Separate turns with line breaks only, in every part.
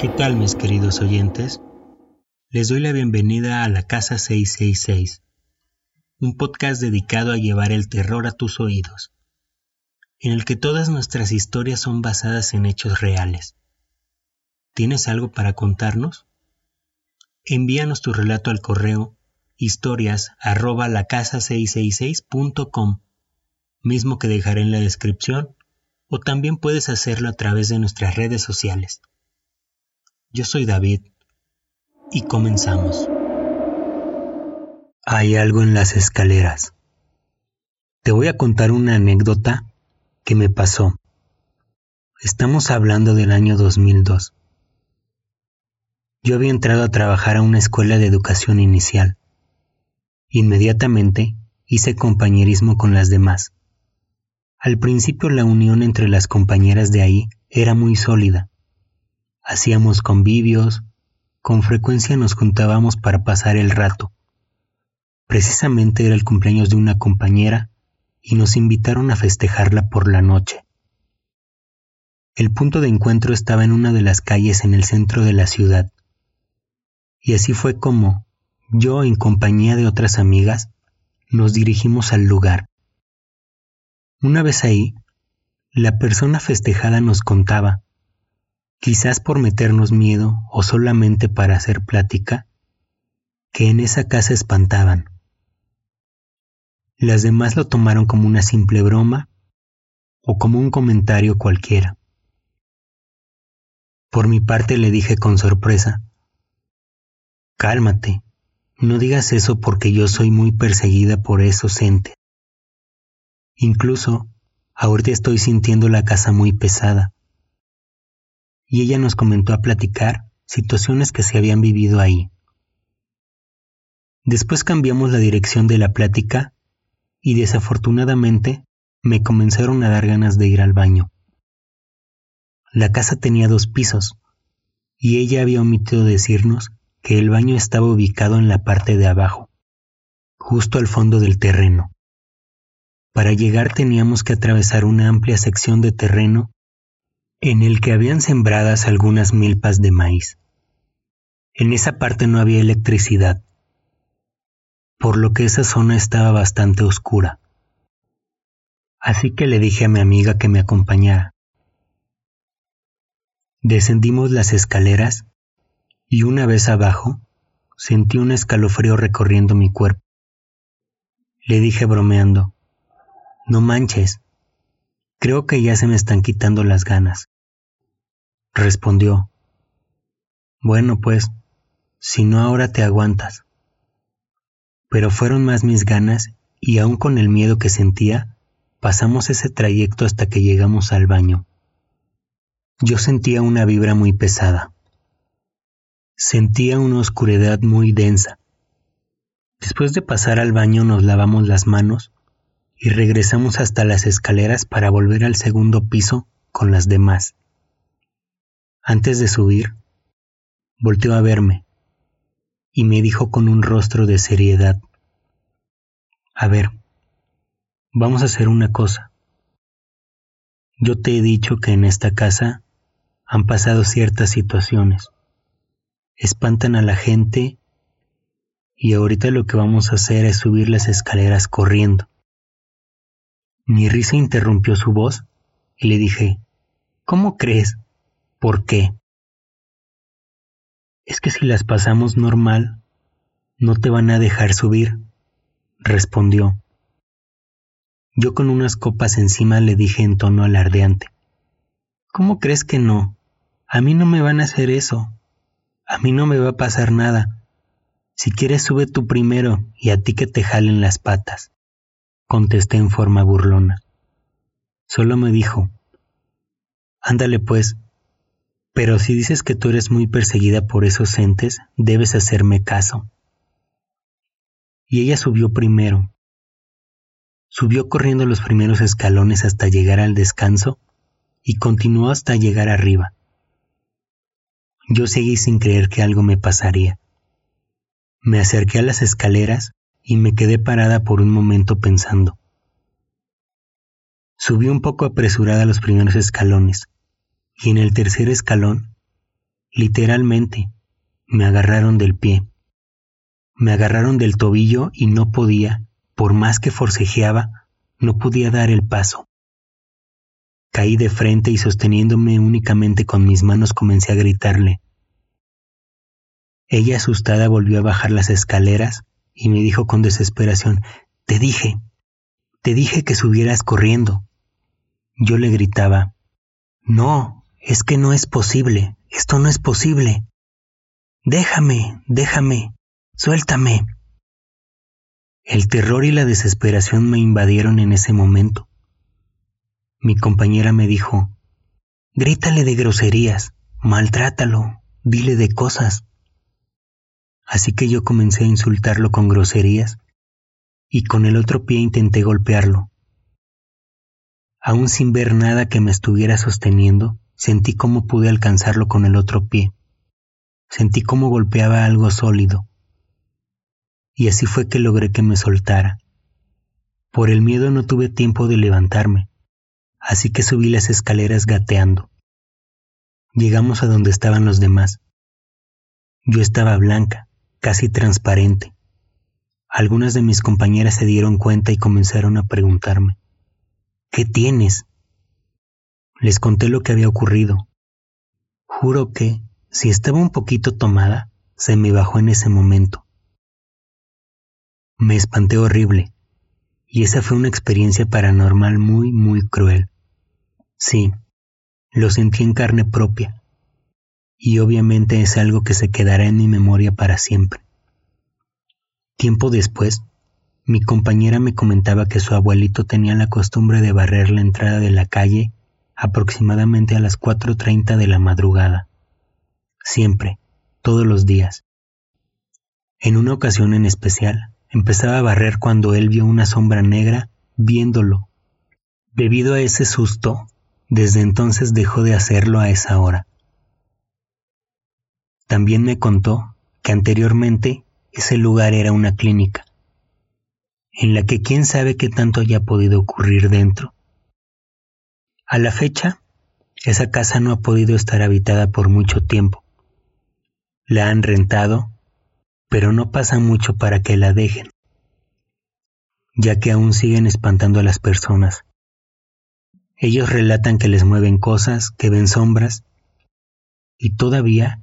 ¿Qué tal mis queridos oyentes? Les doy la bienvenida a la Casa 666, un podcast dedicado a llevar el terror a tus oídos, en el que todas nuestras historias son basadas en hechos reales. ¿Tienes algo para contarnos? Envíanos tu relato al correo historias arroba la casa 666.com, mismo que dejaré en la descripción, o también puedes hacerlo a través de nuestras redes sociales. Yo soy David y comenzamos. Hay algo en las escaleras. Te voy a contar una anécdota que me pasó. Estamos hablando del año 2002. Yo había entrado a trabajar a una escuela de educación inicial. Inmediatamente hice compañerismo con las demás. Al principio la unión entre las compañeras de ahí era muy sólida. Hacíamos convivios, con frecuencia nos juntábamos para pasar el rato. Precisamente era el cumpleaños de una compañera y nos invitaron a festejarla por la noche. El punto de encuentro estaba en una de las calles en el centro de la ciudad. Y así fue como, yo en compañía de otras amigas, nos dirigimos al lugar. Una vez ahí, la persona festejada nos contaba quizás por meternos miedo o solamente para hacer plática, que en esa casa espantaban. Las demás lo tomaron como una simple broma o como un comentario cualquiera. Por mi parte le dije con sorpresa, Cálmate, no digas eso porque yo soy muy perseguida por esos entes. Incluso, ahorita estoy sintiendo la casa muy pesada y ella nos comentó a platicar situaciones que se habían vivido ahí. Después cambiamos la dirección de la plática y desafortunadamente me comenzaron a dar ganas de ir al baño. La casa tenía dos pisos y ella había omitido decirnos que el baño estaba ubicado en la parte de abajo, justo al fondo del terreno. Para llegar teníamos que atravesar una amplia sección de terreno en el que habían sembradas algunas milpas de maíz. En esa parte no había electricidad, por lo que esa zona estaba bastante oscura. Así que le dije a mi amiga que me acompañara. Descendimos las escaleras y una vez abajo sentí un escalofrío recorriendo mi cuerpo. Le dije bromeando, no manches, Creo que ya se me están quitando las ganas. Respondió, Bueno, pues, si no ahora te aguantas. Pero fueron más mis ganas y aún con el miedo que sentía, pasamos ese trayecto hasta que llegamos al baño. Yo sentía una vibra muy pesada. Sentía una oscuridad muy densa. Después de pasar al baño nos lavamos las manos y regresamos hasta las escaleras para volver al segundo piso con las demás. Antes de subir, volteó a verme y me dijo con un rostro de seriedad, A ver, vamos a hacer una cosa. Yo te he dicho que en esta casa han pasado ciertas situaciones. Espantan a la gente y ahorita lo que vamos a hacer es subir las escaleras corriendo. Mi risa interrumpió su voz y le dije, ¿Cómo crees? ¿Por qué? Es que si las pasamos normal, no te van a dejar subir, respondió. Yo con unas copas encima le dije en tono alardeante, ¿Cómo crees que no? A mí no me van a hacer eso. A mí no me va a pasar nada. Si quieres sube tú primero y a ti que te jalen las patas contesté en forma burlona. Solo me dijo, Ándale pues, pero si dices que tú eres muy perseguida por esos entes, debes hacerme caso. Y ella subió primero. Subió corriendo los primeros escalones hasta llegar al descanso y continuó hasta llegar arriba. Yo seguí sin creer que algo me pasaría. Me acerqué a las escaleras y me quedé parada por un momento pensando. Subí un poco apresurada los primeros escalones, y en el tercer escalón Literalmente, me agarraron del pie. Me agarraron del tobillo y no podía, por más que forcejeaba, no podía dar el paso. Caí de frente y sosteniéndome únicamente con mis manos comencé a gritarle. Ella asustada volvió a bajar las escaleras y me dijo con desesperación, Te dije, te dije que subieras corriendo. Yo le gritaba, No, es que no es posible, esto no es posible. Déjame, déjame, suéltame. El terror y la desesperación me invadieron en ese momento. Mi compañera me dijo, grítale de groserías, maltrátalo, dile de cosas. Así que yo comencé a insultarlo con groserías y con el otro pie intenté golpearlo. Aún sin ver nada que me estuviera sosteniendo, sentí cómo pude alcanzarlo con el otro pie. Sentí cómo golpeaba algo sólido. Y así fue que logré que me soltara. Por el miedo no tuve tiempo de levantarme, así que subí las escaleras gateando. Llegamos a donde estaban los demás. Yo estaba blanca, casi transparente. Algunas de mis compañeras se dieron cuenta y comenzaron a preguntarme, ¿qué tienes? Les conté lo que había ocurrido. Juro que, si estaba un poquito tomada, se me bajó en ese momento. Me espanté horrible, y esa fue una experiencia paranormal muy, muy cruel. Sí, lo sentí en carne propia y obviamente es algo que se quedará en mi memoria para siempre. Tiempo después, mi compañera me comentaba que su abuelito tenía la costumbre de barrer la entrada de la calle aproximadamente a las 4.30 de la madrugada. Siempre, todos los días. En una ocasión en especial, empezaba a barrer cuando él vio una sombra negra viéndolo. Debido a ese susto, desde entonces dejó de hacerlo a esa hora. También me contó que anteriormente ese lugar era una clínica, en la que quién sabe qué tanto haya podido ocurrir dentro. A la fecha, esa casa no ha podido estar habitada por mucho tiempo. La han rentado, pero no pasa mucho para que la dejen, ya que aún siguen espantando a las personas. Ellos relatan que les mueven cosas, que ven sombras, y todavía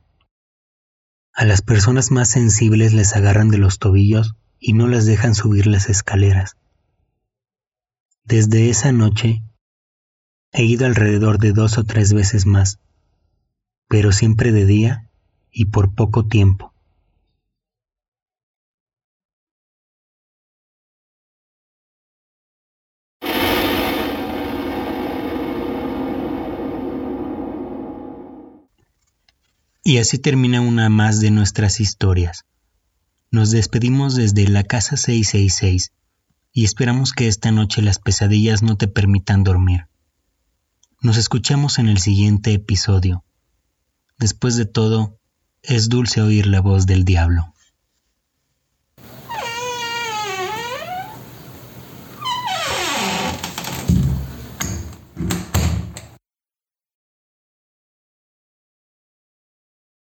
a las personas más sensibles les agarran de los tobillos y no las dejan subir las escaleras. Desde esa noche he ido alrededor de dos o tres veces más, pero siempre de día y por poco tiempo. Y así termina una más de nuestras historias. Nos despedimos desde la casa 666 y esperamos que esta noche las pesadillas no te permitan dormir. Nos escuchamos en el siguiente episodio. Después de todo, es dulce oír la voz del diablo.